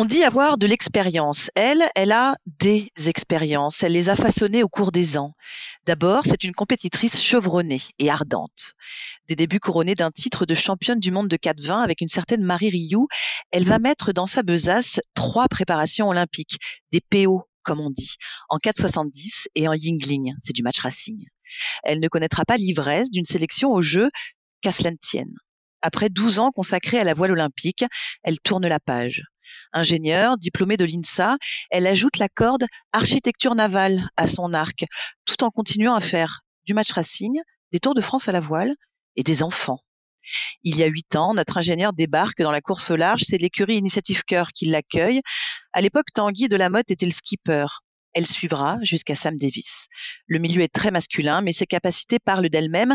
On dit avoir de l'expérience. Elle, elle a des expériences. Elle les a façonnées au cours des ans. D'abord, c'est une compétitrice chevronnée et ardente. Des débuts couronnés d'un titre de championne du monde de 4-20 avec une certaine Marie Rioux, elle va mettre dans sa besace trois préparations olympiques, des PO, comme on dit, en 4,70 et en Yingling. C'est du match racing. Elle ne connaîtra pas l'ivresse d'une sélection au jeu qu'à cela tienne. Après 12 ans consacrés à la voile olympique, elle tourne la page. Ingénieure, diplômée de l'INSA, elle ajoute la corde architecture navale à son arc, tout en continuant à faire du match racing, des tours de France à la voile et des enfants. Il y a huit ans, notre ingénieur débarque dans la course au large. C'est l'écurie Initiative Cœur qui l'accueille. À l'époque, Tanguy de la Motte était le skipper. Elle suivra jusqu'à Sam Davis. Le milieu est très masculin, mais ses capacités parlent d'elle-même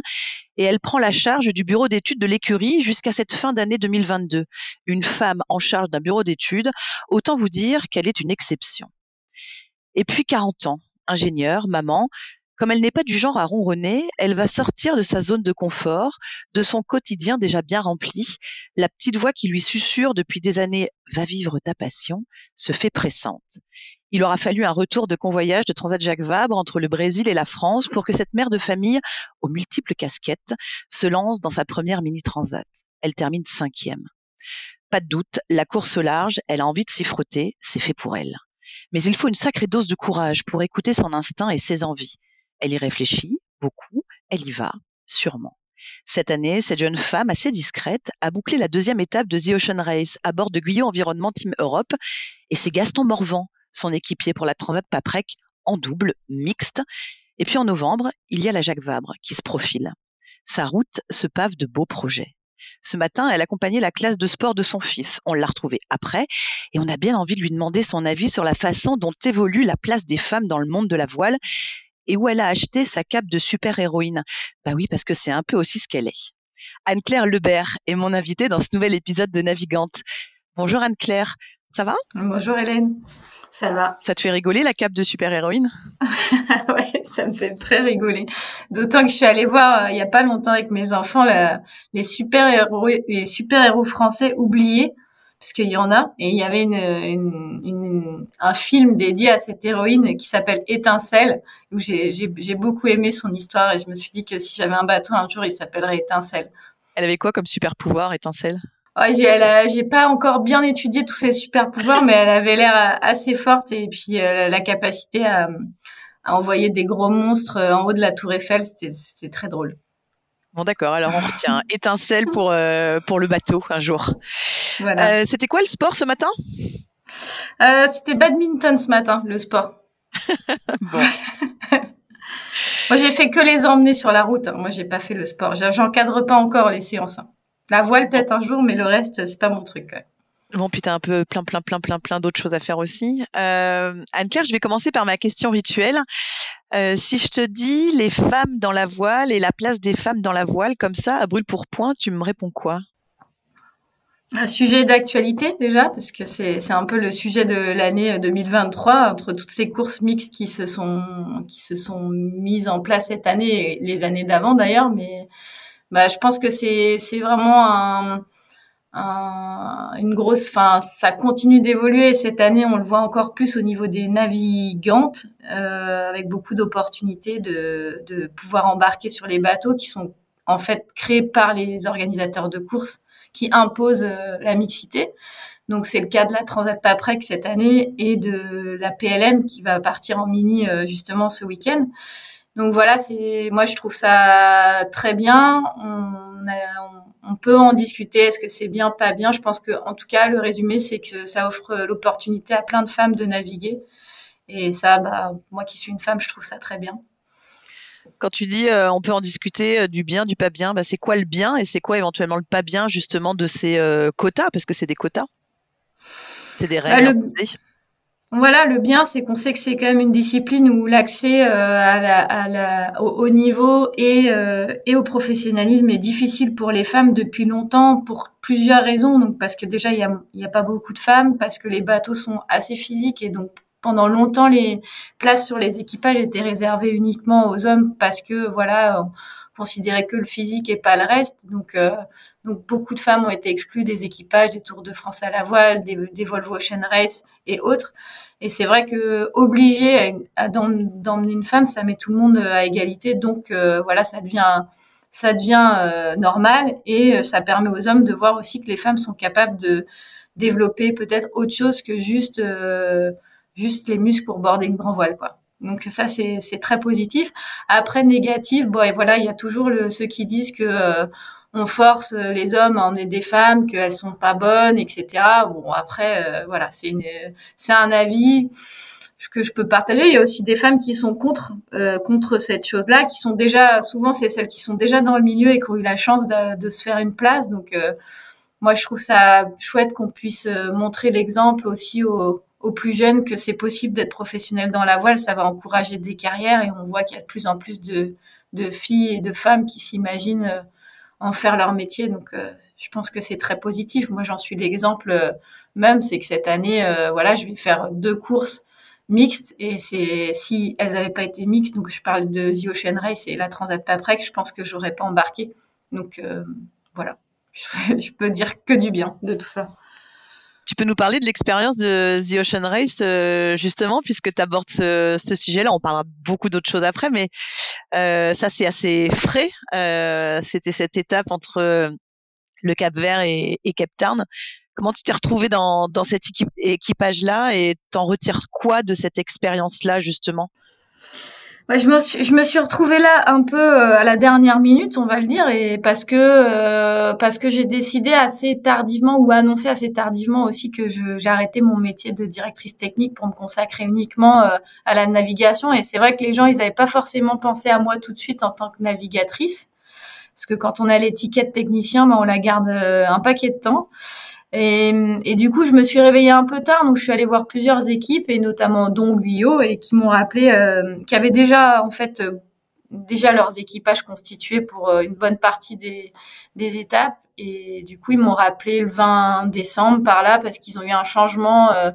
et elle prend la charge du bureau d'études de l'écurie jusqu'à cette fin d'année 2022. Une femme en charge d'un bureau d'études, autant vous dire qu'elle est une exception. Et puis 40 ans, ingénieure, maman, comme elle n'est pas du genre à ronronner, elle va sortir de sa zone de confort, de son quotidien déjà bien rempli. La petite voix qui lui susurre depuis des années Va vivre ta passion se fait pressante. Il aura fallu un retour de convoyage de Transat Jacques Vabre entre le Brésil et la France pour que cette mère de famille, aux multiples casquettes, se lance dans sa première mini-transat. Elle termine cinquième. Pas de doute, la course au large, elle a envie de s'y frotter, c'est fait pour elle. Mais il faut une sacrée dose de courage pour écouter son instinct et ses envies. Elle y réfléchit beaucoup, elle y va, sûrement. Cette année, cette jeune femme assez discrète a bouclé la deuxième étape de The Ocean Race à bord de Guyot Environnement Team Europe et c'est Gaston Morvan son équipier pour la Transat Paprec en double, mixte. Et puis en novembre, il y a la Jacques Vabre qui se profile. Sa route se pave de beaux projets. Ce matin, elle accompagnait la classe de sport de son fils. On l'a retrouvée après et on a bien envie de lui demander son avis sur la façon dont évolue la place des femmes dans le monde de la voile et où elle a acheté sa cape de super-héroïne. Bah oui, parce que c'est un peu aussi ce qu'elle est. Anne-Claire Lebert est mon invitée dans ce nouvel épisode de Navigante. Bonjour Anne-Claire, ça va? Bonjour Hélène. Ça va. Ça te fait rigoler la cape de super-héroïne? Ouais, ça me fait très rigoler. D'autant que je suis allée voir euh, il y a pas longtemps avec mes enfants les super-héros les super-héros français oubliés parce qu'il y en a et il y avait une, un film dédié à cette héroïne qui s'appelle Étincelle où j'ai beaucoup aimé son histoire et je me suis dit que si j'avais un bateau un jour il s'appellerait Étincelle. Elle avait quoi comme super pouvoir Étincelle? Ouais, j'ai, pas encore bien étudié tous ses super pouvoirs, mais elle avait l'air assez forte et puis euh, la capacité à, à, envoyer des gros monstres en haut de la Tour Eiffel, c'était très drôle. Bon d'accord, alors on retient étincelle pour euh, pour le bateau un jour. Voilà. Euh, c'était quoi le sport ce matin? Euh, C'était badminton ce matin, le sport. bon. Moi j'ai fait que les emmener sur la route. Hein. Moi j'ai pas fait le sport. J'encadre pas encore les séances. Hein. La voile peut-être un jour, mais le reste, c'est pas mon truc. Bon, puis un peu plein, plein, plein, plein, plein d'autres choses à faire aussi. Euh, Anne-Claire, je vais commencer par ma question rituelle. Euh, si je te dis les femmes dans la voile et la place des femmes dans la voile, comme ça, à brûle pour point, tu me réponds quoi? Un sujet d'actualité déjà, parce que c'est un peu le sujet de l'année 2023, entre toutes ces courses mixtes qui se sont, qui se sont mises en place cette année et les années d'avant d'ailleurs. Mais bah, je pense que c'est vraiment un, une grosse, enfin, ça continue d'évoluer. Cette année, on le voit encore plus au niveau des navigantes, euh, avec beaucoup d'opportunités de, de pouvoir embarquer sur les bateaux qui sont en fait créés par les organisateurs de courses qui impose euh, la mixité. Donc c'est le cas de la Transat Paprec cette année et de la PLM qui va partir en mini euh, justement ce week-end. Donc voilà, c'est moi je trouve ça très bien. On, on, peut en discuter. Est-ce que c'est bien, pas bien? Je pense que en tout cas le résumé c'est que ça offre l'opportunité à plein de femmes de naviguer. Et ça, bah, moi qui suis une femme, je trouve ça très bien. Quand tu dis euh, on peut en discuter euh, du bien, du pas bien, bah, c'est quoi le bien et c'est quoi éventuellement le pas bien justement de ces euh, quotas? Parce que c'est des quotas. C'est des bah, règles Voilà, le bien, c'est qu'on sait que c'est quand même une discipline où l'accès à au niveau et, et au professionnalisme est difficile pour les femmes depuis longtemps pour plusieurs raisons. Donc parce que déjà il y a, y a pas beaucoup de femmes, parce que les bateaux sont assez physiques et donc pendant longtemps, les places sur les équipages étaient réservées uniquement aux hommes parce que voilà, on considérait que le physique et pas le reste. Donc, euh, donc beaucoup de femmes ont été exclues des équipages, des Tours de France à la voile, des, Volvo Ocean Race et autres. Et c'est vrai que obliger d'emmener une femme, ça met tout le monde à égalité. Donc euh, voilà, ça devient ça devient euh, normal et ça permet aux hommes de voir aussi que les femmes sont capables de développer peut-être autre chose que juste juste les muscles pour border une grand voile, quoi. Donc ça c'est très positif. Après négatif, bon et voilà, il y a toujours ceux qui disent que euh, on force les hommes à emmener des femmes, qu'elles sont pas bonnes, etc. Bon après euh, voilà, c'est c'est un avis que je peux partager. Il y a aussi des femmes qui sont contre euh, contre cette chose-là, qui sont déjà souvent c'est celles qui sont déjà dans le milieu et qui ont eu la chance de, de se faire une place. Donc moi je trouve ça chouette qu'on puisse montrer l'exemple aussi aux aux plus jeunes que c'est possible d'être professionnel dans la voile, ça va encourager des carrières et on voit qu'il y a de plus en plus de, de filles et de femmes qui s'imaginent euh, en faire leur métier. Donc, euh, je pense que c'est très positif. Moi, j'en suis l'exemple euh, même, c'est que cette année, voilà, je vais faire deux courses mixtes et c'est si elles n'avaient pas été mixtes, donc je parle de The Ocean Race et la Transat Paprec, je pense que j'aurais pas embarqué. Donc voilà, je peux dire que du bien de tout ça. Tu peux nous parler de l'expérience de The Ocean Race, euh, justement, puisque tu abordes ce, sujet-là. On parlera beaucoup d'autres choses après, mais euh, ça, c'est assez frais. Euh, c'était cette étape entre le Cap Vert et, et Cape Town. Comment tu t'es retrouvé dans, dans cet équipage-là et t'en retires quoi de cette expérience-là, justement? Je, me suis, je me suis retrouvée là un peu euh, à la dernière minute, on va le dire, et parce que euh, parce que j'ai décidé assez tardivement ou annoncé assez tardivement aussi que arrêté mon métier de directrice technique pour me consacrer uniquement euh, à la navigation. Et c'est vrai que les gens, ils n'avaient pas forcément pensé à moi tout de suite en tant que navigatrice, parce que quand on a l'étiquette technicien, ben, on la garde un paquet de temps. Et, du coup, je me suis réveillée un peu tard, donc je suis allée voir plusieurs équipes, et notamment Don Guyot, et qui m'ont rappelé, euh, qui avaient déjà, en fait, euh, déjà leurs équipages constitués pour euh, une bonne partie des, des, étapes. Et du coup, ils m'ont rappelé le 20 décembre par là, parce qu'ils ont eu un changement euh,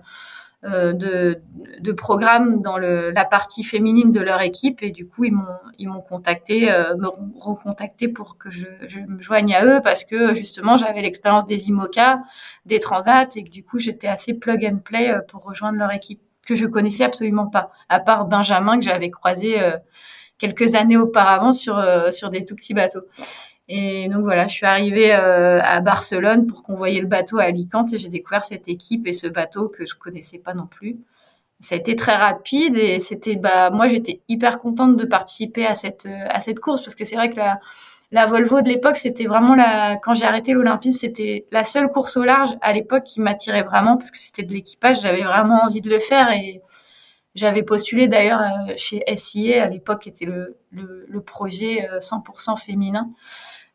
de, de programme dans le, la partie féminine de leur équipe et du coup ils m'ont ils m'ont contacté euh, me recontacté pour que je, je, me joigne à eux parce que justement j'avais l'expérience des IMOCA, des Transat et que du coup j'étais assez plug and play euh, pour rejoindre leur équipe que je connaissais absolument pas à part Benjamin que j'avais croisé quelques années auparavant sur sur des tout petits bateaux. Et donc voilà, je suis arrivée euh, à Barcelone pour convoyer le bateau à Alicante et j'ai découvert cette équipe et ce bateau que je connaissais pas non plus. Ça a été très rapide et c'était bah moi j'étais hyper contente de participer à cette à cette course parce que c'est vrai que la la Volvo de l'époque c'était vraiment la quand j'ai arrêté l'Olympisme c'était la seule course au large à l'époque qui m'attirait vraiment parce que c'était de l'équipage j'avais vraiment envie de le faire et j'avais postulé d'ailleurs euh, chez SIA à l'époque était le, le, projet 100% euh, féminin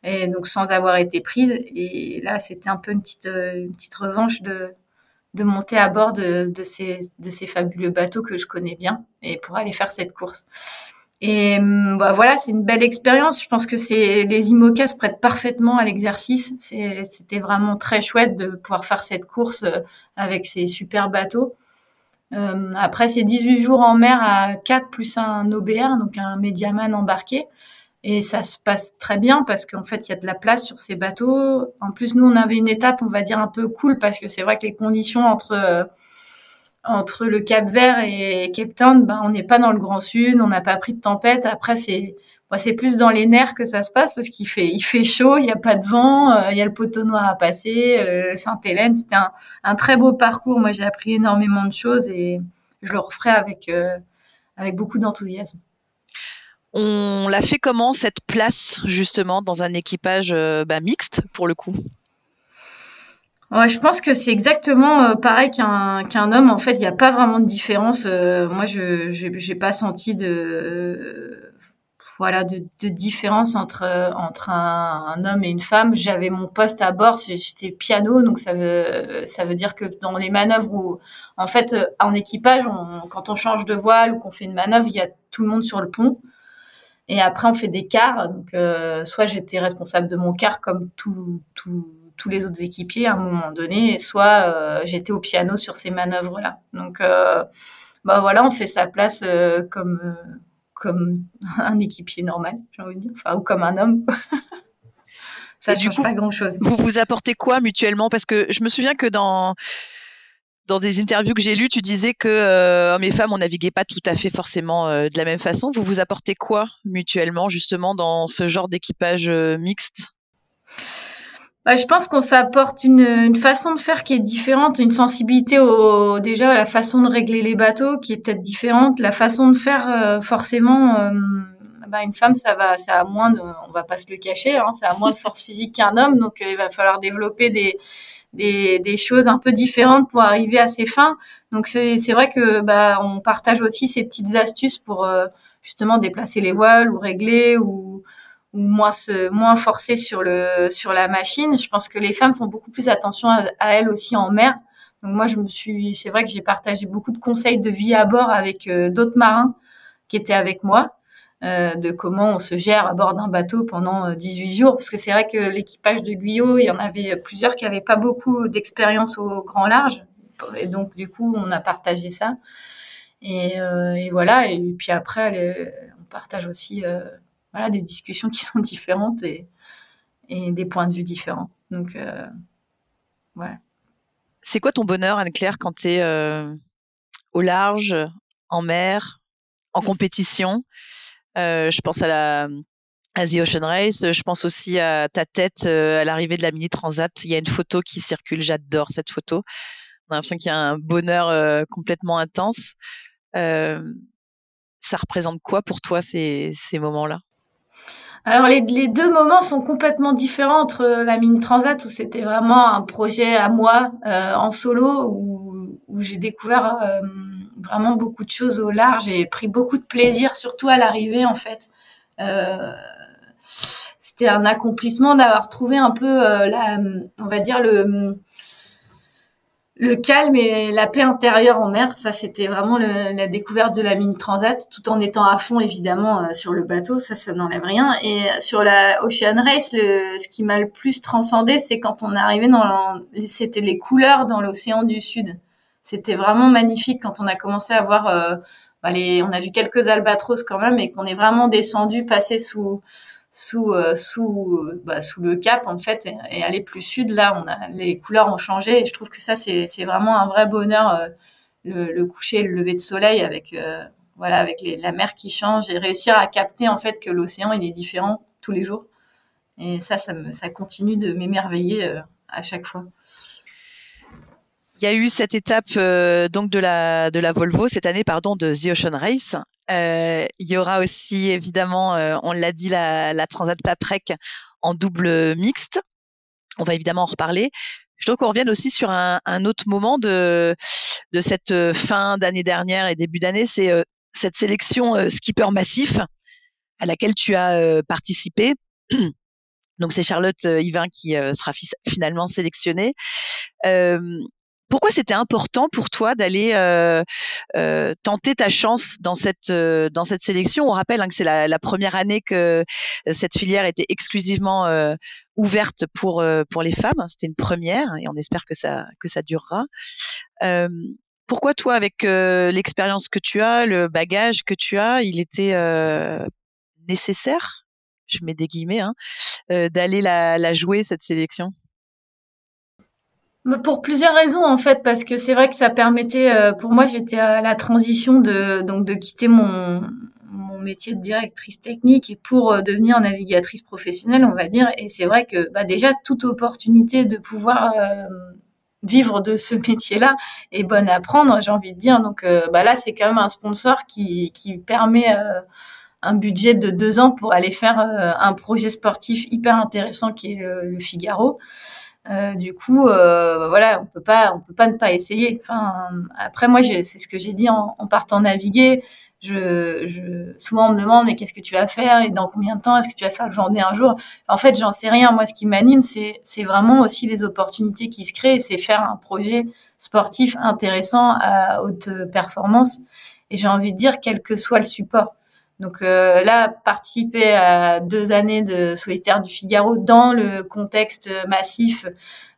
et donc sans avoir été prise. Et là, c'était un peu une petite, euh, une petite revanche de, de monter à bord de, de, ces, de ces fabuleux bateaux que je connais bien et pour aller faire cette course. Et hum, bah, voilà, c'est une belle expérience. Je pense que c'est les IMOCA se prêtent parfaitement à l'exercice. C'était vraiment très chouette de pouvoir faire cette course avec ces super bateaux. Euh, après, c'est 18 jours en mer à 4 plus un OBR, donc un médiaman embarqué. Et ça se passe très bien parce qu'en fait, il y a de la place sur ces bateaux. En plus, nous, on avait une étape, on va dire, un peu cool parce que c'est vrai que les conditions entre euh, entre le Cap Vert et Cape Town, ben, on n'est pas dans le Grand Sud, on n'a pas pris de tempête. Après, c'est c'est plus dans les nerfs que ça se passe parce qu'il fait il fait chaud, il n'y a pas de vent, euh, il y a le poteau noir à passer. Euh, Sainte-Hélène, c'était un, un, très beau parcours. Moi, j'ai appris énormément de choses et je le referai avec euh, avec beaucoup d'enthousiasme. On l'a fait comment cette place justement dans un équipage bah, mixte pour le coup? Ouais, je pense que c'est exactement pareil qu'un qu'un homme. En fait, il n'y a pas vraiment de différence. Moi, je j'ai pas senti de voilà de, de, différence entre entre un, un, homme et une femme. J'avais mon poste à bord, j'étais piano, donc ça veut ça veut dire que dans les manœuvres où en fait en équipage, on, quand on change de voile ou qu'on fait une manœuvre, il y a tout le monde sur le pont. Et après, on fait des quarts. Donc, soit j'étais responsable de mon quart comme tout tout tous les autres équipiers à un moment donné, soit euh, j'étais au piano sur ces manœuvres-là. Donc, euh, bah voilà, on fait sa place euh, comme comme un équipier normal, j'ai envie de dire, enfin ou comme un homme. Ça ne change pas grand-chose. Vous vous apportez quoi mutuellement? Parce que je me souviens que dans dans des interviews que j'ai lues, tu disais que hommes et femmes, on naviguait pas tout à fait forcément de la même façon. Vous vous apportez quoi mutuellement, justement, dans ce genre d'équipage mixte? Bah, je pense qu'on s'apporte une, une, façon de faire qui est différente, une sensibilité au déjà la façon de régler les bateaux qui est peut-être différente, la façon de faire euh, forcément. Euh, bah, une femme, ça va, ça a moins de, on va pas se le cacher, hein, ça a moins de force physique qu'un homme, donc euh, il va falloir développer des, des, des, choses un peu différentes pour arriver à ses fins. Donc c'est vrai que bah on partage aussi ces petites astuces pour justement déplacer les voiles ou régler ou moins se, sur la machine. Je pense que les femmes font beaucoup plus attention à, elles aussi en mer. Donc moi je me suis c'est vrai que j'ai partagé beaucoup de conseils de vie à bord avec euh, d'autres marins qui étaient avec moi euh, de comment on se gère à bord d'un bateau pendant 18 euh, jours parce que c'est vrai que l'équipage de Guyot, il y en avait plusieurs qui avaient pas beaucoup d'expérience au grand large et donc du coup on a partagé ça. Et voilà et puis après on partage aussi voilà, des discussions qui sont différentes et, et des points de vue différents. Donc, euh, voilà. C'est quoi ton bonheur, Anne-Claire, quand tu es euh, au large, en mer, en mmh. compétition? Euh, Je pense à la à The Ocean Race. Je pense aussi à ta tête à l'arrivée de la Mini Transat. Il y a une photo qui circule. J'adore cette photo. On a l'impression qu'il y a un bonheur complètement intense. ça représente quoi pour toi ces, ces moments-là? Alors les, deux moments sont complètement différents entre la Mini Transat où c'était vraiment un projet à moi euh, en solo où, où j'ai découvert euh, vraiment beaucoup de choses au large et pris beaucoup de plaisir surtout à l'arrivée en fait. Euh, c'était un accomplissement d'avoir trouvé un peu la, on va dire le le calme et la paix intérieure en mer, ça c'était vraiment la découverte de la mini transat, tout en étant à fond évidemment euh, sur le bateau, ça ça n'enlève rien. Et sur la Ocean Race, le, ce qui m'a le plus transcendé, c'est quand on est arrivé dans, c'était les couleurs dans l'océan du Sud. C'était vraiment magnifique quand on a commencé à voir, euh, bah, on a vu quelques albatros quand même, et qu'on est vraiment descendu, passé sous sous euh, sous bah, sous le cap en fait et, aller plus sud là on a les couleurs ont changé et je trouve que ça c'est c'est vraiment un vrai bonheur euh, le, le, coucher le lever de soleil avec euh, voilà avec les, la mer qui change et réussir à capter en fait que l'océan il est différent tous les jours. Et ça ça me ça continue de m'émerveiller à chaque fois il y a eu cette étape euh, donc de la de la Volvo cette année pardon de The Ocean Race. Euh, il y aura aussi évidemment, euh, on l'a dit, la, la Transat Paprec en double mixte. On va évidemment en reparler. Je trouve qu'on revienne aussi sur un, un, autre moment de de cette fin d'année dernière et début d'année, c'est cette sélection skipper massif à laquelle tu as participé. Donc c'est Charlotte Yvain qui sera finalement sélectionnée. Pourquoi c'était important pour toi d'aller euh, euh, tenter ta chance dans cette euh, dans cette sélection? On rappelle hein, que c'est la, première année que cette filière était exclusivement ouverte pour pour les femmes. C'était une première et on espère que ça que ça durera. pourquoi toi, avec l'expérience que tu as, le bagage que tu as, il était nécessaire, je mets des guillemets, hein, d'aller la, la jouer cette sélection? Pour plusieurs raisons en fait, parce que c'est vrai que ça permettait, euh, pour moi, j'étais à la transition de donc de quitter mon mon métier de directrice technique et pour euh, devenir navigatrice professionnelle, on va dire. Et c'est vrai que bah, déjà toute opportunité de pouvoir euh, vivre de ce métier-là est bonne à prendre, j'ai envie de dire. Donc bah là, c'est quand même un sponsor qui qui permet un budget de deux ans pour aller faire un projet sportif hyper intéressant qui est le Figaro. Euh, du coup, euh, bah voilà, on peut pas, on peut pas ne pas essayer. Enfin, après, moi, c'est ce que j'ai dit en, en, partant naviguer. Je, je, souvent, on me demande, mais qu'est-ce que tu vas faire et dans combien de temps est-ce que tu vas faire le journée un jour? En fait, j'en sais rien. Moi, ce qui m'anime, c'est, c'est vraiment aussi les opportunités qui se créent. C'est faire un projet sportif intéressant à haute performance. Et j'ai envie de dire, quel que soit le support. Donc euh, là, participer à deux années de solitaire du Figaro dans le contexte massif,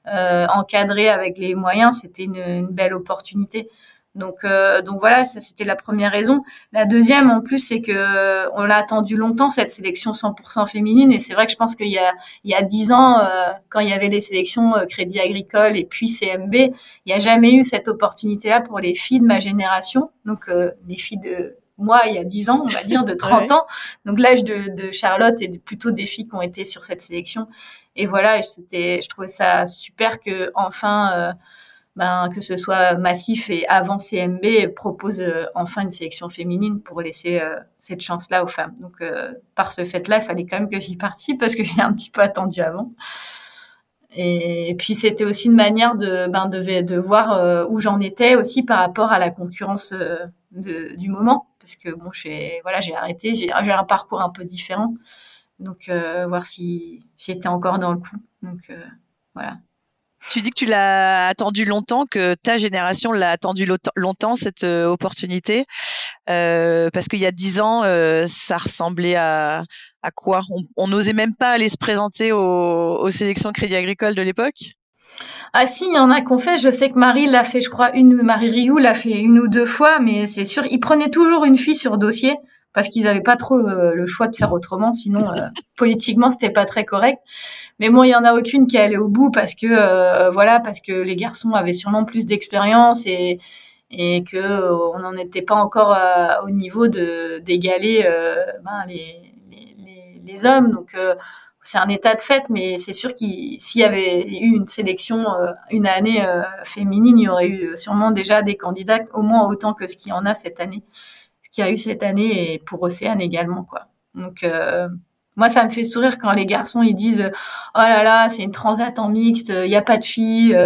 euh, encadré avec les moyens, c'était une, une, belle opportunité. Donc, euh, donc voilà, ça c'était la première raison. La deuxième, en plus, c'est que on l'a attendu longtemps cette sélection 100% féminine, et c'est vrai que je pense qu'il y a il y a dix ans, euh, quand il y avait les sélections euh, Crédit Agricole et puis CMB, il n'y a jamais eu cette opportunité-là pour les filles de ma génération, donc euh, les filles de moi il y a 10 ans, on va dire, de 30 ans. Donc l'âge de, de, Charlotte et plutôt des filles qui ont été sur cette sélection. Et voilà, c'était, je trouvais ça super que enfin, euh, ben, que ce soit Massif et avant CMB propose euh, enfin une sélection féminine pour laisser euh, cette chance-là aux femmes. Donc par ce fait-là, il fallait quand même que j'y participe parce que j'ai un petit peu attendu avant. Et puis c'était aussi une manière de, ben, de, de voir où j'en étais aussi par rapport à la concurrence de, du moment parce que bon, j'ai voilà, j'ai arrêté, j'ai un parcours un peu différent, donc euh, voir si j'étais encore dans le coup. Donc euh, voilà. Tu dis que tu l'as attendu longtemps, que ta génération l'a attendu longtemps cette euh, opportunité, parce qu'il y a dix ans, ça ressemblait à, quoi? On n'osait même pas aller se présenter aux, aux sélections Crédit Agricole de l'époque? Ah si, il y en a qu'on fait. Je sais que Marie l'a fait, je crois, une Marie Rioux l'a fait une ou deux fois, mais c'est sûr, ils prenaient toujours une fille sur dossier parce qu'ils n'avaient pas trop euh, le choix de faire autrement. Sinon, euh, politiquement, c'était pas très correct. Mais bon, il y en a aucune qui est allée au bout parce que euh, voilà, parce que les garçons avaient sûrement plus d'expérience et et que on n'en était pas encore au niveau de d'égaler ben, les, les, les, hommes. Donc c'est un état de fait, mais c'est sûr qu'il s'il y avait eu une sélection euh, une année euh, féminine, il y aurait eu sûrement déjà des candidats au moins autant que ce qu'il y en a cette année, ce qu'il y a eu cette année et pour Océane également quoi. Donc euh, moi, ça me fait sourire quand les garçons ils disent oh là là, c'est une transat en mixte, il n'y a pas de filles,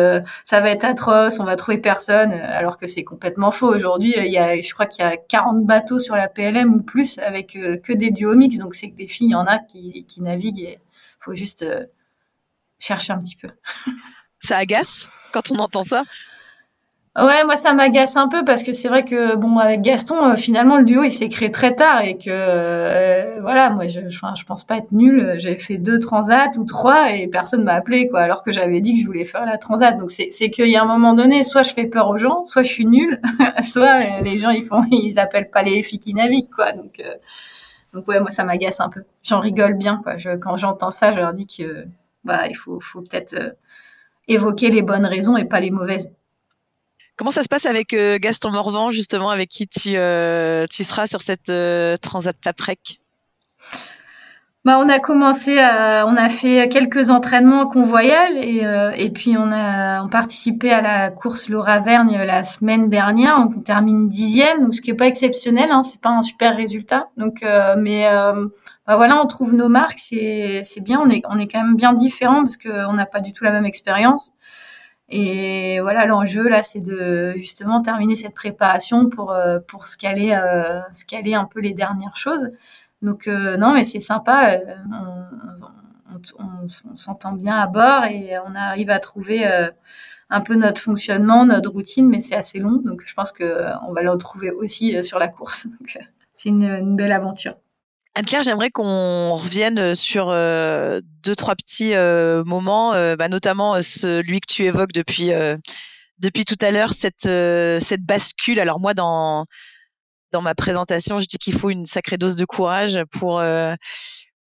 ça va être atroce, on va trouver personne, alors que c'est complètement faux. Aujourd'hui, il y a, je crois qu'il y a 40 bateaux sur la PLM ou plus avec que des duos mixtes, donc c'est que des filles, il y en a qui, naviguent. Faut juste euh, chercher un petit peu. ça agace quand on entend ça? Ouais, moi ça m'agace un peu parce que c'est vrai que bon avec Gaston euh, finalement le duo il s'est créé très tard et que euh, voilà moi je, je, je pense pas être nulle. J'ai fait deux transats ou trois et personne m'a appelé quoi alors que j'avais dit que je voulais faire la transat. Donc c'est c'est qu'il y a un moment donné soit je fais peur aux gens soit je suis nulle. Soit les gens ils font ils appellent pas les filles qui naviguent quoi. Donc donc ouais, moi ça m'agace un peu. J'en rigole bien quoi. Quand j'entends ça, je leur dis que bah il faut, faut peut-être euh, évoquer les bonnes raisons et pas les mauvaises. Comment ça se passe avec euh, Gaston Morvan justement, avec qui tu, euh, tu seras sur cette Transat Taprec? Bah, on a commencé on a fait quelques entraînements qu'on voyage et, euh, puis on a on participé à la course Laura Vergne la semaine dernière, donc on termine dixième, donc ce qui est pas exceptionnel, hein, c'est pas un super résultat. Donc, euh, mais euh, bah voilà, on trouve nos marques, c'est c'est bien, on est on est quand même bien différent parce qu'on n'a pas du tout la même expérience. Et voilà, l'enjeu là, c'est de justement terminer cette préparation pour pour se un peu les dernières choses. Donc euh, non, mais c'est sympa. Euh, on, s'entend bien à bord et on arrive à trouver euh, un peu notre fonctionnement, notre routine, mais c'est assez long. Donc, je pense que on va le retrouver aussi sur la course. c'est une, belle aventure. Anne-Claire, j'aimerais qu'on revienne sur deux, trois petits moments, bah, notamment celui que tu évoques depuis, depuis tout à l'heure, cette, cette bascule. Alors moi, dans, dans ma présentation, je dis qu'il faut une sacrée dose de courage pour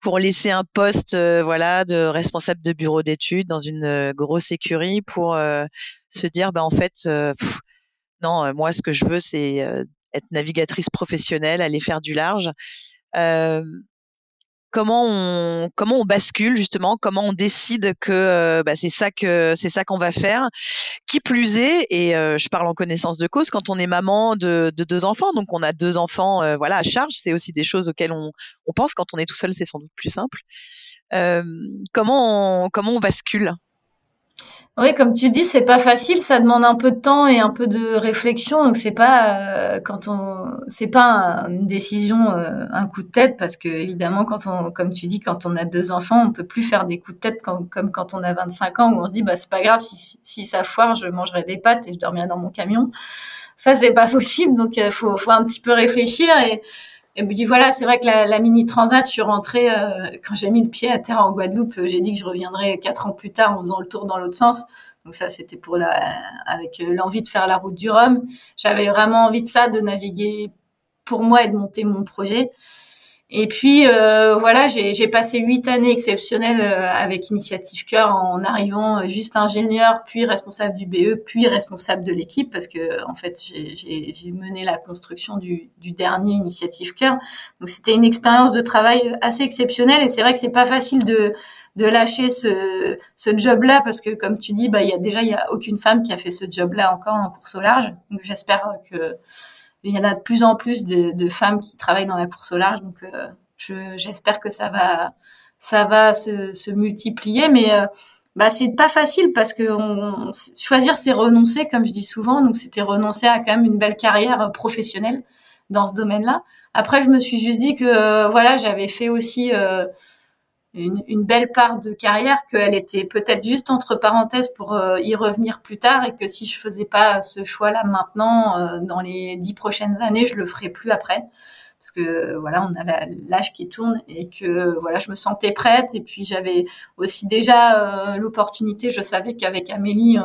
pour laisser un poste voilà de responsable de bureau d'études dans une grosse écurie pour se dire bah en fait non moi ce que je veux c'est être navigatrice professionnelle aller faire du large comment on comment on bascule justement, comment on décide que euh, bah, c'est ça que c'est ça qu'on va faire. Qui plus est, et euh, je parle en connaissance de cause, quand on est maman de, deux enfants, donc on a deux enfants, euh, voilà, à charge, c'est aussi des choses auxquelles on, on, pense. Quand on est tout seul, c'est sans doute plus simple. comment comment on bascule? Oui, comme tu dis, c'est pas facile, ça demande un peu de temps et un peu de réflexion, donc c'est pas euh, quand on c'est pas une décision euh, un coup de tête parce que évidemment quand on comme tu dis quand on a deux enfants, on peut plus faire des coups de tête comme, quand on a 25 ans où on se dit bah c'est pas grave si, si ça foire, je mangerai des pâtes et je dormirai dans mon camion. Ça c'est pas possible, donc euh, faut faut un petit peu réfléchir et et puis voilà, c'est vrai que la, mini transat, je suis rentrée euh, quand j'ai mis le pied à terre en Guadeloupe. J'ai dit que je reviendrais quatre ans plus tard en faisant le tour dans l'autre sens. Donc ça, c'était pour la, avec euh, l'envie de faire la route du Rhum. J'avais vraiment envie de ça, de naviguer pour moi et de monter mon projet. Et puis euh, voilà, j'ai passé huit années exceptionnelles euh, avec Initiative Cœur en arrivant euh, juste ingénieur, puis responsable du BE, puis responsable de l'équipe parce que en fait j'ai mené la construction du, du dernier Initiative Cœur. Donc c'était une expérience de travail assez exceptionnelle et c'est vrai que c'est pas facile de de lâcher ce, ce job-là parce que comme tu dis, bah il y a déjà il y a aucune femme qui a fait ce job-là encore en course au large. Donc j'espère que il y en a de plus en plus de, femmes qui travaillent dans la course au large, donc euh, j'espère que ça va, ça va se, multiplier, mais euh, bah c'est pas facile parce que choisir c'est renoncer, comme je dis souvent, donc c'était renoncer à quand même une belle carrière professionnelle dans ce domaine-là. Après, je me suis juste dit que euh, voilà, j'avais fait aussi une, belle part de carrière, qu'elle était peut-être juste entre parenthèses pour euh, y revenir plus tard et que si je faisais pas ce choix-là maintenant, euh, dans les dix prochaines années, je le ferai plus après. Parce que voilà, on a l'âge qui tourne et que voilà, je me sentais prête et puis j'avais aussi déjà euh, l'opportunité. Je savais qu'avec Amélie,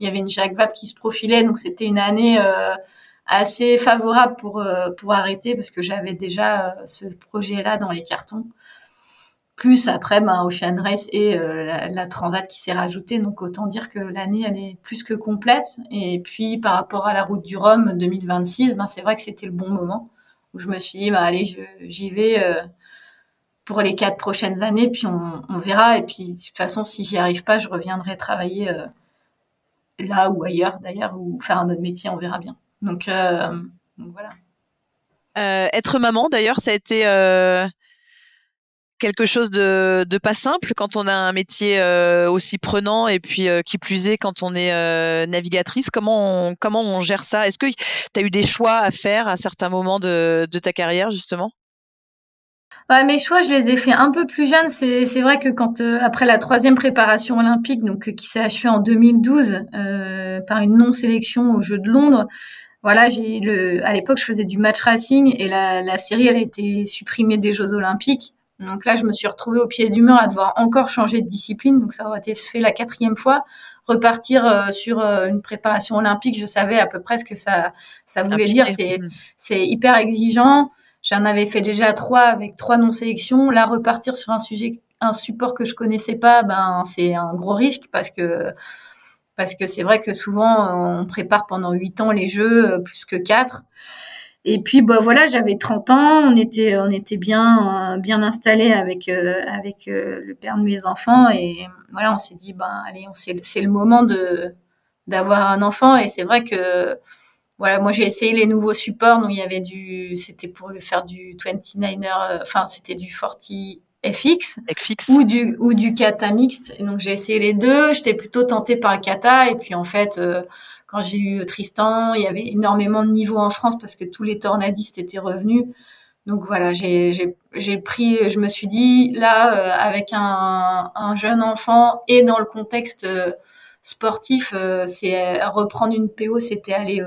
il y avait une Jacques Vabre qui se profilait, donc c'était une année assez favorable pour pour arrêter parce que j'avais déjà ce projet-là dans les cartons plus après ben, Ocean Race et euh, la, Transat qui s'est rajoutée. Donc autant dire que l'année elle est plus que complète. Et puis par rapport à la route du Rhum 2026, ben, c'est vrai que c'était le bon moment où je me suis dit ben, allez j'y vais euh, pour les quatre prochaines années puis on, verra. Et puis de toute façon si j'y arrive pas, je reviendrai travailler euh, là ou ailleurs d'ailleurs ou faire un autre métier, on verra bien. Donc, donc voilà. être maman d'ailleurs ça a été quelque chose de, pas simple quand on a un métier euh, aussi prenant et puis euh, qui plus est quand on est euh, navigatrice? Comment on, comment on gère ça? Est-ce que tu as eu des choix à faire à certains moments de, ta carrière justement? Ouais, mes choix, je les ai fait un peu plus jeune. C'est, c'est vrai que quand après la troisième préparation olympique, donc qui s'est achevée en 2012 par une non-sélection aux Jeux de Londres, voilà, j'ai le, à l'époque, je faisais du match racing et la, la série, elle a été supprimée des Jeux Olympiques. Donc là, je me suis retrouvée au pied du mur à devoir encore changer de discipline. Donc ça aurait été fait la quatrième fois. Repartir euh, sur euh, une préparation olympique, je savais à peu près ce que ça, ça voulait dire. C'est, mm. c'est hyper exigeant. J'en avais fait déjà trois avec trois non-sélections. Là, repartir sur un sujet, un support que je connaissais pas, ben c'est un gros risque parce que parce que c'est vrai que souvent on prépare pendant huit ans les jeux euh, plus que quatre. Et puis bah voilà, j'avais 30 ans, on était on était bien euh, bien installé avec euh, avec euh, le père de mes enfants et voilà, on s'est dit ben allez, on c'est le moment de d'avoir un enfant et c'est vrai que voilà, moi j'ai essayé les nouveaux supports, donc il y avait du c'était pour faire du 29er enfin c'était du 40 FX, FX, ou du ou du kata mixte. Et donc j'ai essayé les deux, j'étais plutôt tentée par le kata et puis en fait quand j'ai eu Tristan, il y avait énormément de niveaux en France parce que tous les tornadistes étaient revenus. Donc voilà, j'ai pris, je me suis dit, là, euh, avec un, un, jeune enfant et dans le contexte euh, sportif, c'est reprendre une PO, c'était aller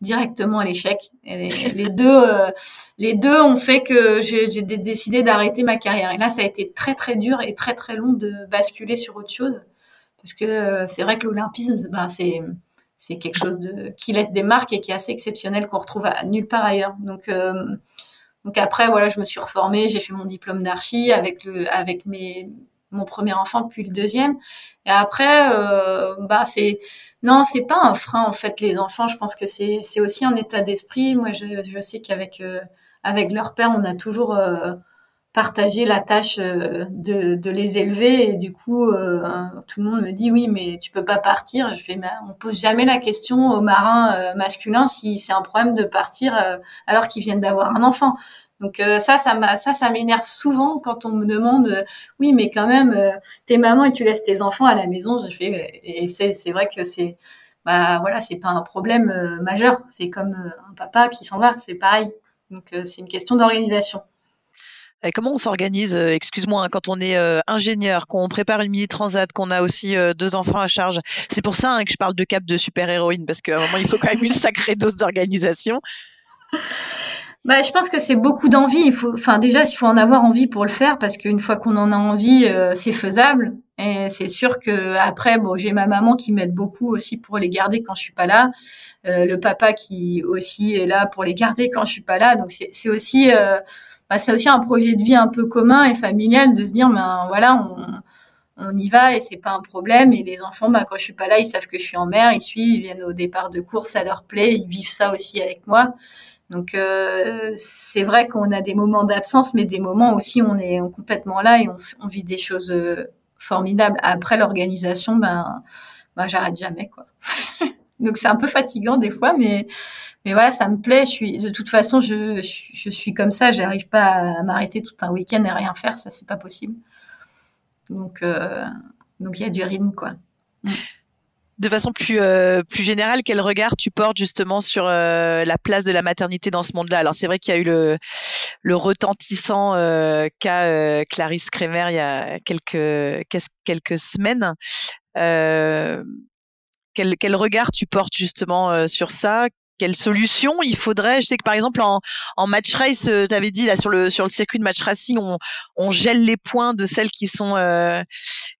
directement à l'échec. Les deux, les deux ont fait que j'ai décidé d'arrêter ma carrière. Et là, ça a été très très dur et très très long de basculer sur autre chose, parce que c'est vrai que l'olympisme, ben, c'est c'est quelque chose de qui laisse des marques et qui est assez exceptionnel qu'on retrouve à, nulle part ailleurs. Donc donc après, voilà, je me suis reformée, j'ai fait mon diplôme d'archi avec le, avec mes, mon premier enfant puis le deuxième. Et après, euh, bah c'est, non, c'est pas un frein en fait. Les enfants, je pense que c'est, c'est aussi un état d'esprit. Moi, je, je sais qu'avec, euh, avec leur père, on a toujours euh, partager la tâche euh, de, les élever et du coup euh, tout le monde me dit oui mais tu peux pas partir. Je fais mais on pose jamais la question aux marins euh, masculins si c'est un problème de partir alors qu'ils viennent d'avoir un enfant. Donc ça ça ça ça m'énerve souvent quand on me demande oui mais quand même t'es maman et tu laisses tes enfants à la maison. Je fais et c'est c'est vrai que c'est bah voilà c'est pas un problème majeur. C'est comme un papa qui s'en va. C'est pareil. Donc c'est une question d'organisation comment on s'organise, euh, excuse-moi, hein, quand on est euh, ingénieur, qu'on prépare une mini transat, qu'on a aussi euh, deux enfants à charge? C'est pour ça hein, que je parle de cap de super-héroïne, parce qu'à un moment, il faut quand même une sacrée dose d'organisation. Bah, je pense que c'est beaucoup d'envie. Enfin, déjà, il faut en avoir envie pour le faire, parce qu'une fois qu'on en a envie, c'est faisable. Et c'est sûr que après, bon, j'ai ma maman qui m'aide beaucoup aussi pour les garder quand je suis pas là, le papa qui aussi est là pour les garder quand je suis pas là. Donc c'est aussi bah, c'est aussi un projet de vie un peu commun et familial de se dire, ben voilà, on, on y va et c'est pas un problème. Et les enfants, bah, quand je suis pas là, ils savent que je suis en mer, ils suivent, ils viennent au départ de course, ça leur plaît, ils vivent ça aussi avec moi. Donc euh, c'est vrai qu'on a des moments d'absence, mais des moments aussi on est complètement là et on, on vit des choses euh, formidables. Après l'organisation, ben, ben j'arrête jamais quoi. Donc c'est un peu fatigant des fois, mais mais voilà, ça me plaît. Je suis de toute façon, je, je, suis comme ça. J'arrive pas à m'arrêter tout un week-end et rien faire. Ça, c'est pas possible. Donc, euh, donc il y a du rythme. De façon plus euh, plus générale, quel regard tu portes justement sur euh, la place de la maternité dans ce monde-là? Alors c'est vrai qu'il y a eu le retentissant cas Clarisse Kremer il y a quelques semaines. Quel, regard tu portes justement sur ça? Quelle solution il faudrait Je sais que par exemple en, en match race, euh, tu avais dit là sur le sur le circuit de match racing, on, on gèle les points de celles qui sont euh,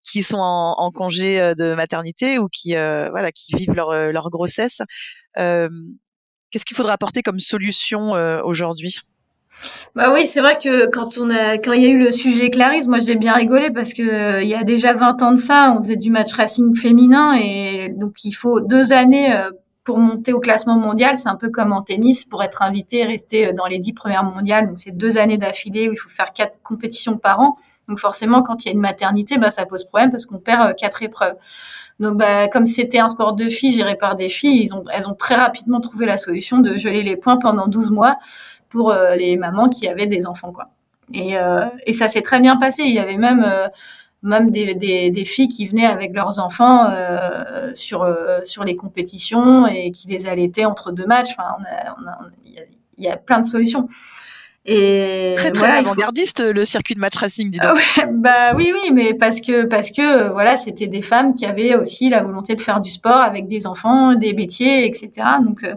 qui sont en, en, congé euh, de maternité ou qui voilà qui vivent leur leur grossesse. Qu'est-ce qu'il faudra apporter comme solution aujourd'hui? Bah oui, c'est vrai que quand on a, quand il y a eu le sujet Clarisse, moi j'ai bien rigolé parce que il y a déjà 20 ans de ça, on faisait du match racing féminin et donc il faut deux années pour monter au classement mondial, c'est un peu comme en tennis, pour être invité et rester euh, dans les dix premières mondiales. Donc, c'est deux années d'affilée où il faut faire quatre compétitions par an. Donc, forcément, quand il y a une maternité, bah, ça pose problème parce qu'on perd euh, quatre épreuves. Donc, bah, comme c'était un sport de filles géré par des filles, elles ont très rapidement trouvé la solution de geler les points pendant 12 mois pour euh, les mamans qui avaient des enfants, quoi. Et, et ça s'est très bien passé. Il y avait même même des, des, des, filles qui venaient avec leurs enfants euh, sur euh, sur les compétitions et qui les allaitaient entre deux matchs. Enfin, il y, y, a plein de solutions. Et très très avant-gardiste le circuit de match racing, dis donc. bah oui oui, mais parce que parce que voilà, c'était des femmes qui avaient aussi la volonté de faire du sport avec des enfants, des métiers, etc. Donc euh,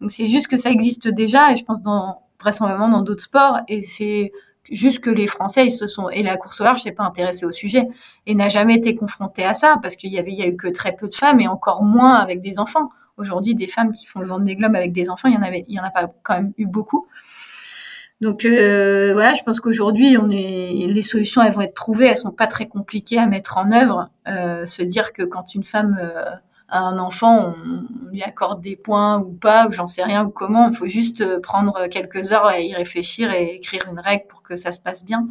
donc c'est juste que ça existe déjà et je pense dans vraisemblablement dans d'autres sports et c'est juste que les Français ils se sont et la course au large s'est pas intéressée au sujet et n'a jamais été confrontée à ça parce qu'il y avait il y a eu que très peu de femmes et encore moins avec des enfants. Aujourd'hui, des femmes qui font le ventre des globes avec des enfants, il y en avait, il y en a pas quand même eu beaucoup. Donc euh, voilà, je pense qu'aujourd'hui, on est les solutions elles vont être trouvées, elles sont pas très compliquées à mettre en œuvre. Euh, se dire que quand une femme euh, un enfant, on, lui accorde des points ou pas, ou j'en sais rien, ou comment. Il faut juste euh, prendre quelques heures à y réfléchir et écrire une règle pour que ça se passe bien.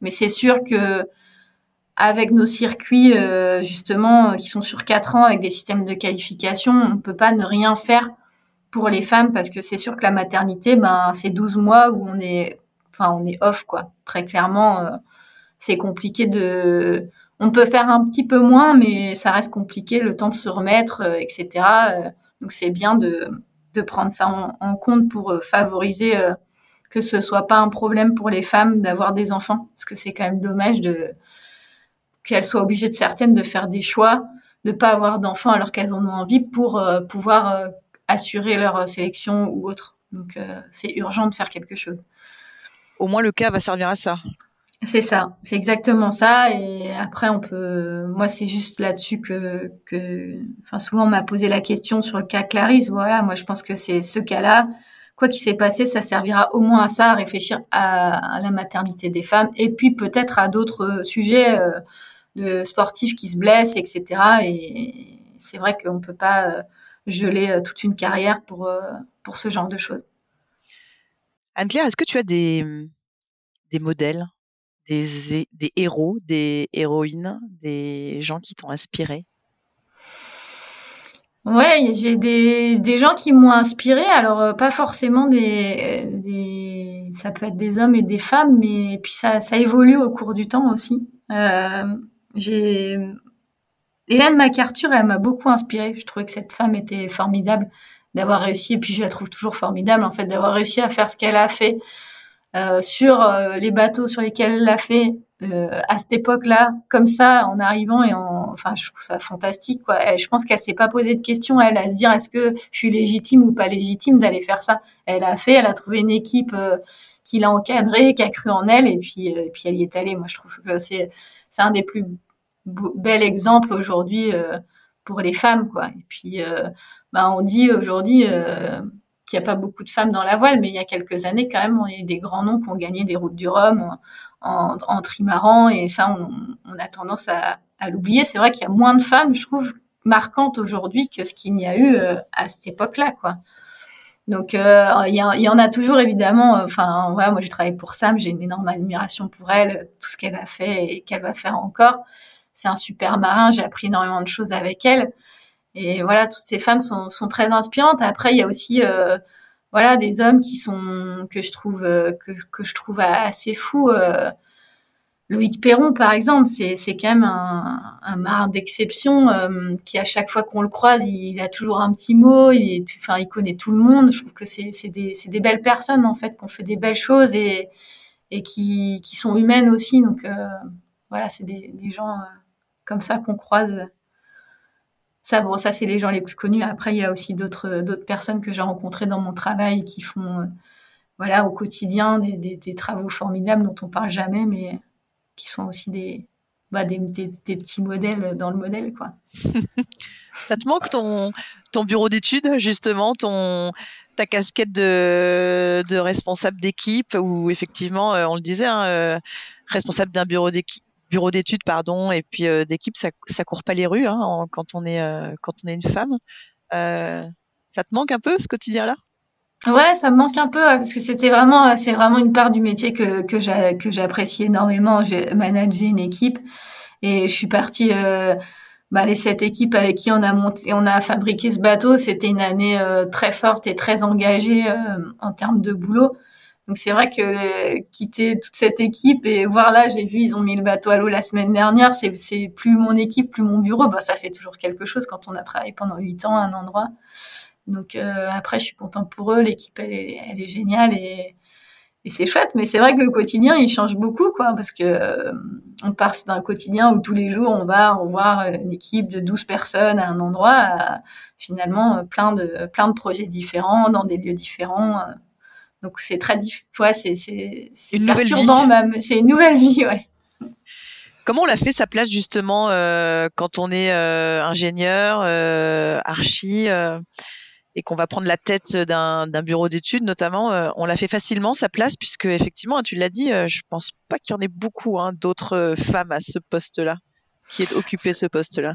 Mais c'est sûr que avec nos circuits euh, justement qui sont sur quatre ans avec des systèmes de qualification, on peut pas ne rien faire pour les femmes parce que c'est sûr que la maternité, ben c'est 12 mois où on est, enfin on est off quoi. Très clairement, euh, c'est compliqué de on peut faire un petit peu moins, mais ça reste compliqué, le temps de se remettre, euh, etc. Euh, donc c'est bien de, prendre ça en, compte pour euh, favoriser que ce soit pas un problème pour les femmes d'avoir des enfants, parce que c'est quand même dommage de qu'elles soient obligées de certaines de faire des choix, de pas avoir d'enfants alors qu'elles en ont envie pour pouvoir assurer leur sélection ou autre. Donc c'est urgent de faire quelque chose. Au moins le cas va servir à ça. C'est ça, c'est exactement ça. Et après, on peut, moi, c'est juste là-dessus que, que, enfin, souvent, on m'a posé la question sur le cas Clarisse. Voilà, moi, je pense que c'est ce cas-là. Quoi qu'il s'est passé, ça servira au moins à ça, à réfléchir à, la maternité des femmes, et puis peut-être à d'autres sujets euh, de sportifs qui se blessent, etc. Et c'est vrai qu'on peut pas euh, geler euh, toute une carrière pour pour ce genre de choses. Anne-Claire, est-ce que tu as des des modèles? Des, héros, des héroïnes, des gens qui t'ont inspiré? Ouais, j'ai des, gens qui m'ont inspiré. Alors euh, pas forcément des, ça peut être des hommes et des femmes, mais puis ça, ça évolue au cours du temps aussi. Euh, j'ai Hélène MacArthur, elle m'a beaucoup inspirée. Je trouvais que cette femme était formidable d'avoir réussi, et puis je la trouve toujours formidable en fait d'avoir réussi à faire ce qu'elle a fait euh, sur euh, les bateaux sur lesquels elle l'a fait euh, à cette époque-là, comme ça, en arrivant et en, enfin, je trouve ça fantastique, quoi. je pense qu'elle s'est pas posé de questions, elle, à se dire est-ce que je suis légitime ou pas légitime d'aller faire ça? Elle a fait, elle a trouvé une équipe qui l'a encadrée, qui a cru en elle, et puis, et puis elle y est allée. Moi, je trouve que c'est, c'est un des plus bels exemples aujourd'hui pour les femmes, quoi. Et puis, bah, on dit aujourd'hui qu'il n'y a pas beaucoup de femmes dans la voile, mais il y a quelques années, quand même, on a eu des grands noms qui ont gagné des routes du Rhum en, en, trimaran, et ça, on, a tendance à, l'oublier. C'est vrai qu'il y a moins de femmes, je trouve, marquantes aujourd'hui que ce qu'il n'y a eu euh, à cette époque-là, quoi. Donc, euh, il y, en a toujours, évidemment. Enfin, voilà, moi, j'ai travaillé pour Sam, j'ai une énorme admiration pour elle, tout ce qu'elle a fait et qu'elle va faire encore. C'est un super marin, j'ai appris énormément de choses avec elle. Et voilà, toutes ces femmes sont, sont très inspirantes. Après, il y a aussi euh, voilà des hommes qui sont que je trouve euh, que, que je trouve assez fous. Euh, Loïc Perron, par exemple, c'est c'est quand même un, un marin d'exception euh, qui à chaque fois qu'on le croise, il, a toujours un petit mot. Il enfin il connaît tout le monde. Je trouve que c'est c'est des c'est des belles personnes en fait, qu'on fait des belles choses et et qui qui sont humaines aussi. Donc voilà, c'est des des gens comme ça qu'on croise ça, bon, ça, c'est les gens les plus connus. Après, il y a aussi d'autres, d'autres personnes que j'ai rencontrées dans mon travail qui font, euh, voilà, au quotidien des, des, travaux formidables dont on parle jamais, mais qui sont aussi des, bah, des, petits modèles dans le modèle, quoi. ça te manque ton, ton bureau d'études, justement, ton, ta casquette de, responsable d'équipe, ou effectivement, euh, on le disait, hein, euh, responsable d'un bureau d'équipe bureau d'études pardon et puis euh, d'équipe ça ça court pas les rues hein, quand on est euh, quand on est une femme. Euh, ça te manque un peu ce quotidien là ouais ça me manque un peu parce que c'était vraiment c'est vraiment une part du métier que que j'apprécie énormément. J'ai managé une équipe et je suis partie bah, les sept équipes avec qui on a monté, on a fabriqué ce bateau, c'était une année très forte et très engagée en termes de boulot. Donc c'est vrai que quitter toute cette équipe et voir là, j'ai vu ils ont mis le bateau à l'eau la semaine dernière, c'est c'est plus mon équipe, plus mon bureau, bah ça fait toujours quelque chose quand on a travaillé pendant huit ans à un endroit. Donc euh, après je suis contente pour eux, l'équipe elle, elle, est géniale et et c'est chouette, mais c'est vrai que le quotidien il change beaucoup quoi parce que euh, on passe d'un quotidien où tous les jours on va on voir une équipe de 12 personnes à un endroit finalement plein de plein de projets différents dans des lieux différents donc c'est très ouais, c'est perturbant même. C'est une nouvelle vie, ouais. Comment on l'a fait sa place justement euh, quand on est euh, ingénieur, euh, archi et qu'on va prendre la tête d'un bureau d'études notamment On l'a fait facilement sa place puisque effectivement, tu l'as dit, je pense pas qu'il y en ait beaucoup hein, d'autres femmes à ce poste-là qui aient occupé ce poste-là.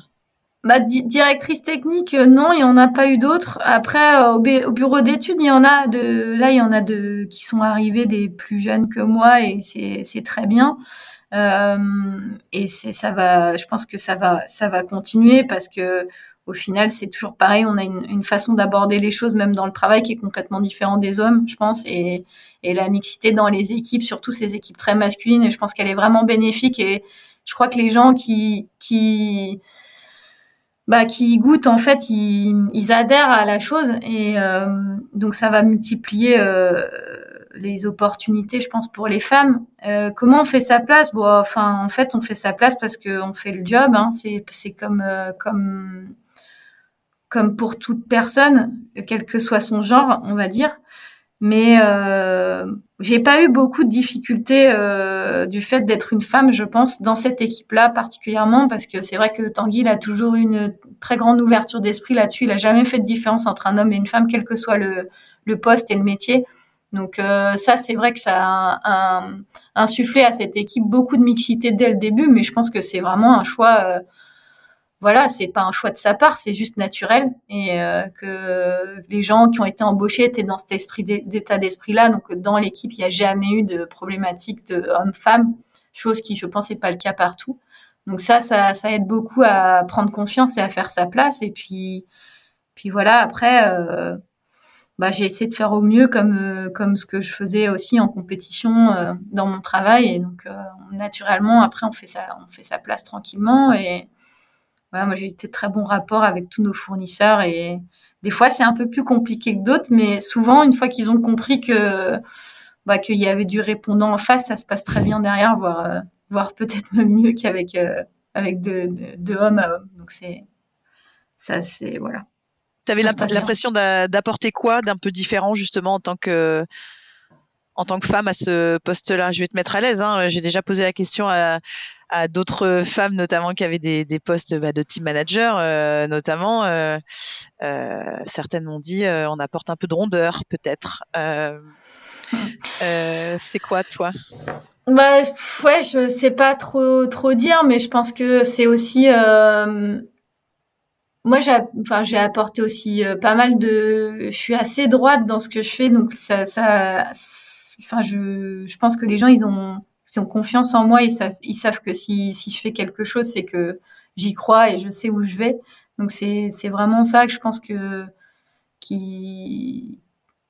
Bah, directrice technique, euh, non, il n'y en a pas eu d'autres. Après, euh, au, bureau d'études, il y en a de, là, il y en a de qui sont arrivés des plus jeunes que moi et c'est très bien. Euh, et c'est ça va, je pense que ça va, ça va continuer parce que au final, c'est toujours pareil. On a une, façon d'aborder les choses, même dans le travail, qui est complètement différent des hommes, je pense. Et, et la mixité dans les équipes, surtout ces équipes très masculines, je pense qu'elle est vraiment bénéfique. Et je crois que les gens qui bah, qui goûtent en fait, ils, ils, adhèrent à la chose et euh, donc ça va multiplier euh, les opportunités, je pense, pour les femmes. Euh, comment on fait sa place? Bon, enfin, en fait, on fait sa place parce qu'on fait le job. Hein. C'est, c'est comme, euh, comme, comme pour toute personne, quel que soit son genre, on va dire. Mais euh, j'ai pas eu beaucoup de difficultés euh, du fait d'être une femme, je pense, dans cette équipe-là particulièrement, parce que c'est vrai que Tanguy a toujours une très grande ouverture d'esprit là-dessus. Il a jamais fait de différence entre un homme et une femme, quel que soit le, poste et le métier. Donc euh, ça, c'est vrai que ça a insufflé à cette équipe beaucoup de mixité dès le début, mais je pense que c'est vraiment un choix. Voilà, c'est pas un choix de sa part, c'est juste naturel et euh, que les gens qui ont été embauchés étaient dans cet esprit d'état d'esprit-là. Donc dans l'équipe, il n'y a jamais eu de problématique de homme-femme, chose qui, je pense, n'est pas le cas partout. Donc ça, ça, aide beaucoup à prendre confiance et à faire sa place. Et puis, puis voilà. Après, euh, bah, j'ai essayé de faire au mieux comme euh, comme ce que je faisais aussi en compétition dans mon travail et donc naturellement après on fait ça on fait sa place tranquillement et voilà, moi j'ai été très bon rapport avec tous nos fournisseurs et des fois c'est un peu plus compliqué que d'autres mais souvent une fois qu'ils ont compris que bah, qu'il y avait du répondant en face ça se passe très bien derrière voire voire peut-être même mieux qu'avec avec de, de, de homme à homme donc c'est ça c'est voilà tu avais l'impression d'apporter quoi d'un peu différent justement en tant que en tant que femme à ce poste-là? Je vais te mettre à l'aise. Hein. J'ai déjà posé la question à, à d'autres femmes, notamment qui avaient des, des postes bah, de team manager, euh, notamment. Euh, euh, certaines m'ont dit on apporte un peu de rondeur, peut-être. C'est quoi, toi? Bah ouais, je sais pas trop trop dire, mais je pense que c'est aussi moi j'ai enfin j'ai apporté aussi pas mal de je suis assez droite dans ce que je fais donc ça ça enfin je je pense que les gens ils ont ils ont confiance en moi ils savent ils savent que si si je fais quelque chose c'est que j'y crois et je sais où je vais donc c'est c'est vraiment ça que je pense que qui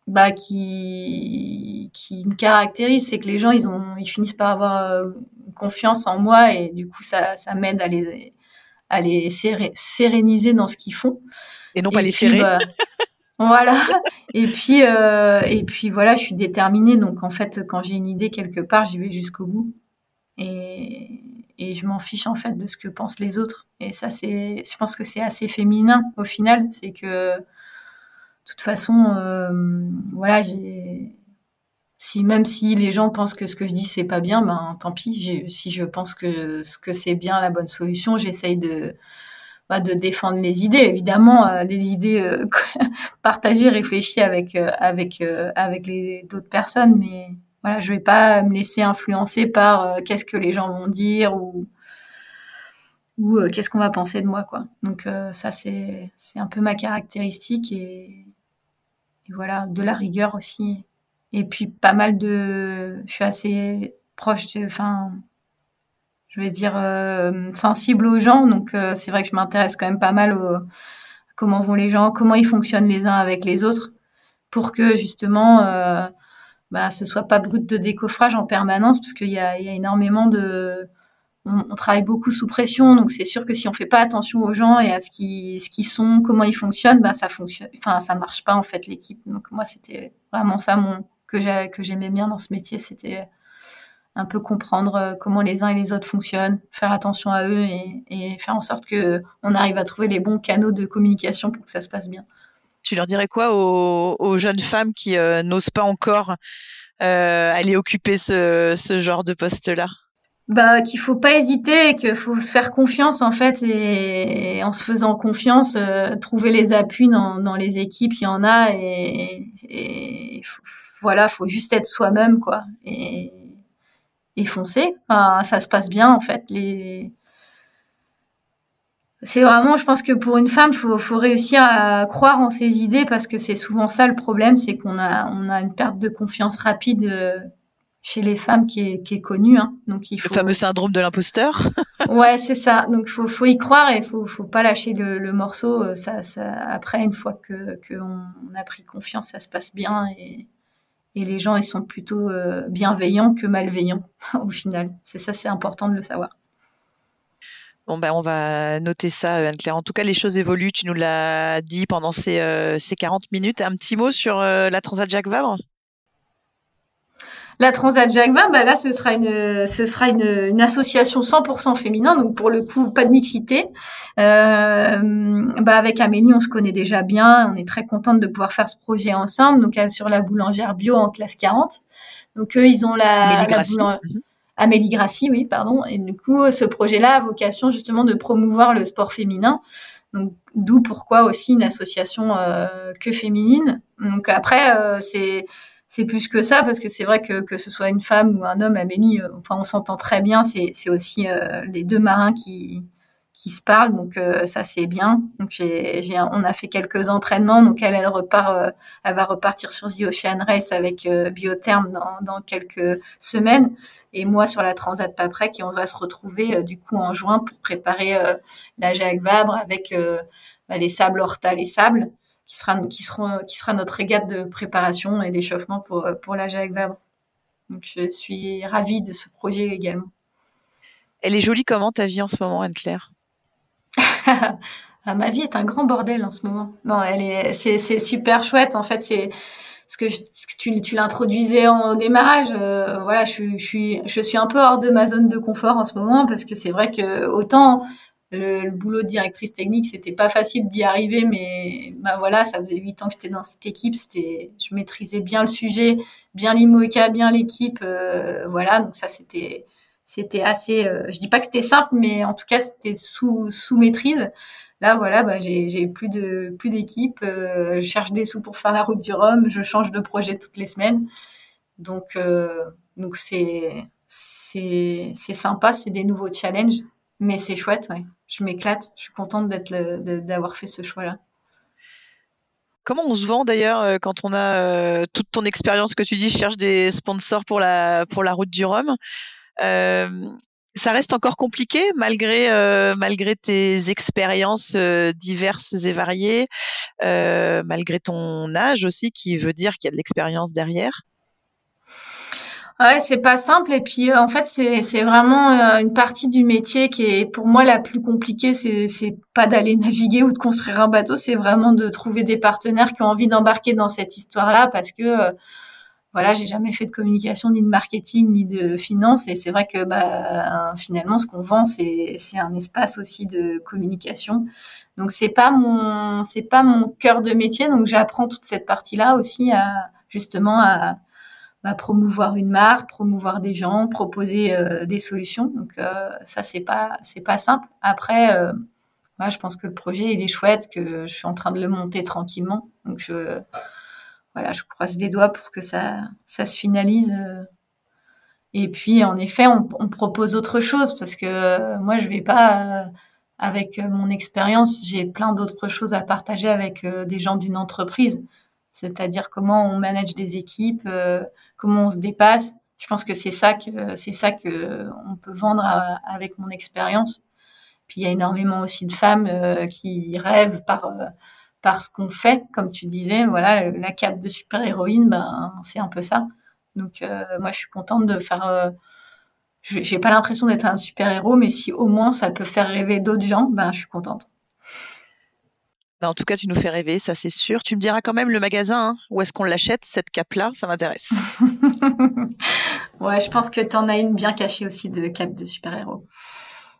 bah qui qui me caractérise c'est que les gens ils ont ils finissent par avoir euh, confiance en moi et du coup ça ça m'aide à les à les séréniser dans ce qu'ils font. Et non pas les serrer. Bah, voilà. Et puis, euh, et puis voilà, je suis déterminée. Donc en fait, quand j'ai une idée quelque part, j'y vais jusqu'au bout. Et, et je m'en fiche en fait de ce que pensent les autres. Et ça, c'est, je pense que c'est assez féminin au final. C'est que, de toute façon, euh, voilà, j'ai si même si les gens pensent que ce que je dis c'est pas bien, ben tant pis. Si je pense que ce que c'est bien la bonne solution, j'essaye de de défendre les idées. Évidemment, euh, des idées euh, partagées, réfléchies avec euh, avec avec les d'autres personnes, mais voilà, je vais pas me laisser influencer par qu'est-ce que les gens vont dire ou ou qu'est-ce qu'on va penser de moi quoi. Donc ça c'est c'est un peu ma caractéristique et, et voilà de la rigueur aussi et puis pas mal de, je suis assez proche, enfin, je vais dire euh, sensible aux gens, donc euh, c'est vrai que je m'intéresse quand même pas mal au comment vont les gens, comment ils fonctionnent les uns avec les autres, pour que justement, euh, bah, ce soit pas brut de décoffrage en permanence, parce qu'il y a, énormément de on, travaille beaucoup sous pression, donc c'est sûr que si on fait pas attention aux gens et à ce qui ce qu'ils sont, comment ils fonctionnent, bah ça fonctionne, enfin ça marche pas en fait l'équipe. Donc moi c'était vraiment ça mon que j'aimais bien dans ce métier, c'était un peu comprendre euh, comment les uns et les autres fonctionnent, faire attention à eux et, faire en sorte que on arrive à trouver les bons canaux de communication pour que ça se passe bien. Tu leur dirais quoi aux, jeunes femmes qui euh, n'osent pas encore euh, aller occuper ce, genre de poste-là? Bah qu'il faut pas hésiter qu'il faut se faire confiance en fait et, en se faisant confiance trouver les appuis dans, les équipes il y en a et, et voilà, faut juste être soi-même, quoi, et, et foncer. ça se passe bien, en fait. Les... C'est vraiment, je pense que pour une femme, faut, faut réussir à croire en ses idées parce que c'est souvent ça le problème, c'est qu'on a, on a une perte de confiance rapide euh, chez les femmes qui est, qui est connue. Hein. Donc il faut... Le fameux syndrome de l'imposteur. ouais, c'est ça. Donc faut, faut y croire et faut, faut pas lâcher le, le morceau. Euh, ça, ça, après, une fois que qu'on a pris confiance, ça se passe bien et, et les gens ils sont plutôt euh, bienveillants que malveillants au final. C'est ça, c'est important de le savoir. Bon ben on va noter ça, euh, Anne-Claire. En tout cas, les choses évoluent. Tu nous l'as dit pendant ces, euh, ces 40 minutes. Un petit mot sur la Transat Jacques La Transat Jacques Vabre, bah là, ce sera une, ce sera une, une, association 100% féminin, donc pour le coup, pas de mixité. Euh, bah avec Amélie, on se connaît déjà bien, on est très contente de pouvoir faire ce projet ensemble. Donc sur la boulangère bio en classe 40. Donc eux, ils ont la, Amélie la boulangère. Mhm. Amélie Grassi, oui, pardon. Et du coup, ce projet-là a vocation justement de promouvoir le sport féminin. Donc, d'où pourquoi aussi une association euh, que féminine. Donc après, euh, c'est c'est plus que ça parce que c'est vrai que que ce soit une femme ou un homme, Amélie, euh, enfin on s'entend très bien. C'est c'est aussi euh, les deux marins qui qui se parlent, donc euh, ça c'est bien. Donc j'ai, j'ai, on a fait quelques entraînements, donc elle, elle repart, elle va repartir sur The Ocean Race avec Biotherm dans, dans quelques semaines, et moi sur la Transat Paprec, et on va se retrouver du coup en juin pour préparer la Jacques Vabre avec bah, les sables Horta, les sables qui sera, qui sera, qui sera notre régate de préparation et d'échauffement pour, pour la Jacques Vabre. Donc, je suis ravie de ce projet également. Elle est jolie comment ta vie en ce moment, Anne-Claire? Ah, Ma vie est un grand bordel en ce moment. Non, elle est, c'est, c'est super chouette. En fait, c'est ce que, je, ce que tu, tu l'introduisais en démarrage. Euh, voilà, je, je, suis, je suis un peu hors de ma zone de confort en ce moment parce que c'est vrai que autant le, boulot de directrice technique, c'était pas facile d'y arriver, mais bah voilà, ça faisait huit ans que j'étais dans cette équipe, c'était, je maîtrisais bien le sujet, bien l'IMOCA, bien l'équipe, euh, voilà, donc ça c'était, assez, euh, je dis pas que c'était simple, mais en tout cas c'était sous maîtrise. Là voilà, bah, j'ai, plus de plus d'équipe, euh, je cherche des sous pour faire la route du Rhum, je change de projet toutes les semaines, donc donc c'est c'est c'est sympa, c'est des nouveaux challenges, mais c'est chouette, ouais je m'éclate. Je suis contente d'avoir fait ce choix-là. Comment on se vend d'ailleurs euh, quand on a euh, toute ton expérience que tu dis, je cherche des sponsors pour la, pour la route du Rhum. Euh, ça reste encore compliqué malgré, malgré tes expériences diverses et variées, malgré ton âge aussi qui veut dire qu'il y a de l'expérience derrière? Ouais, c'est pas simple et puis euh, en fait c'est c'est vraiment euh, une partie du métier qui est pour moi la plus compliquée. C'est c'est pas d'aller naviguer ou de construire un bateau, c'est vraiment de trouver des partenaires qui ont envie d'embarquer dans cette histoire-là parce que euh, voilà, j'ai jamais fait de communication ni de marketing ni de finance et c'est vrai que bah finalement ce qu'on vend c'est c'est un espace aussi de communication. Donc c'est pas mon c'est pas mon cœur de métier donc j'apprends toute cette partie-là aussi à justement à bah, promouvoir une marque, promouvoir des gens, proposer euh, des solutions. Donc euh, ça c'est pas c'est pas simple. Après, euh, moi, je pense que le projet il est chouette, que je suis en train de le monter tranquillement. Donc je voilà, je croise des doigts pour que ça ça se finalise. Et puis en effet, on, on propose autre chose parce que moi je vais pas avec mon expérience, j'ai plein d'autres choses à partager avec des gens d'une entreprise. C'est-à-dire comment on manage des équipes, comment on se dépasse. Je pense que c'est ça que c'est ça que on peut vendre avec mon expérience. Puis il y a énormément aussi de femmes euh, qui rêvent par euh, par ce qu'on fait, comme tu disais. Voilà, la cape de super héroïne, ben c'est un peu ça. Donc euh, moi je suis contente de faire. j'ai pas l'impression d'être un super héros, mais si au moins ça peut faire rêver d'autres gens, ben je suis contente. Bah, en tout cas, tu nous fais rêver, ça c'est sûr. Tu me diras quand même le magasin, hein, où est-ce qu'on l'achète, cette cape-là, ça m'intéresse. ouais, je pense que tu en as une bien cachée aussi de cape de super-héros.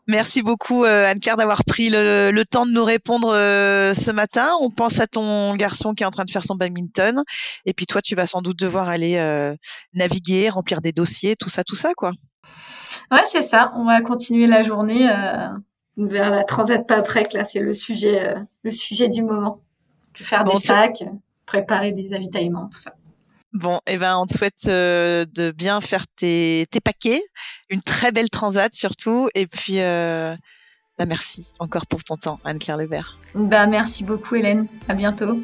Merci beaucoup euh, Anne-Claire d'avoir pris le, temps de nous répondre euh, ce matin. On pense à ton garçon qui est en train de faire son badminton. Et puis toi, tu vas sans doute devoir aller euh, naviguer, remplir des dossiers, tout ça, tout ça, quoi. Ouais, c'est ça. On va continuer la journée vers la transat pas après là c'est le sujet euh, le sujet du moment faire des sacs préparer des avitaillements tout ça Bon, et eh ben, on te souhaite euh, de bien faire tes, tes, paquets, une très belle transat surtout, et puis euh, bah merci encore pour ton temps, Anne-Claire Lebert. Bah, merci beaucoup, Hélène. À bientôt.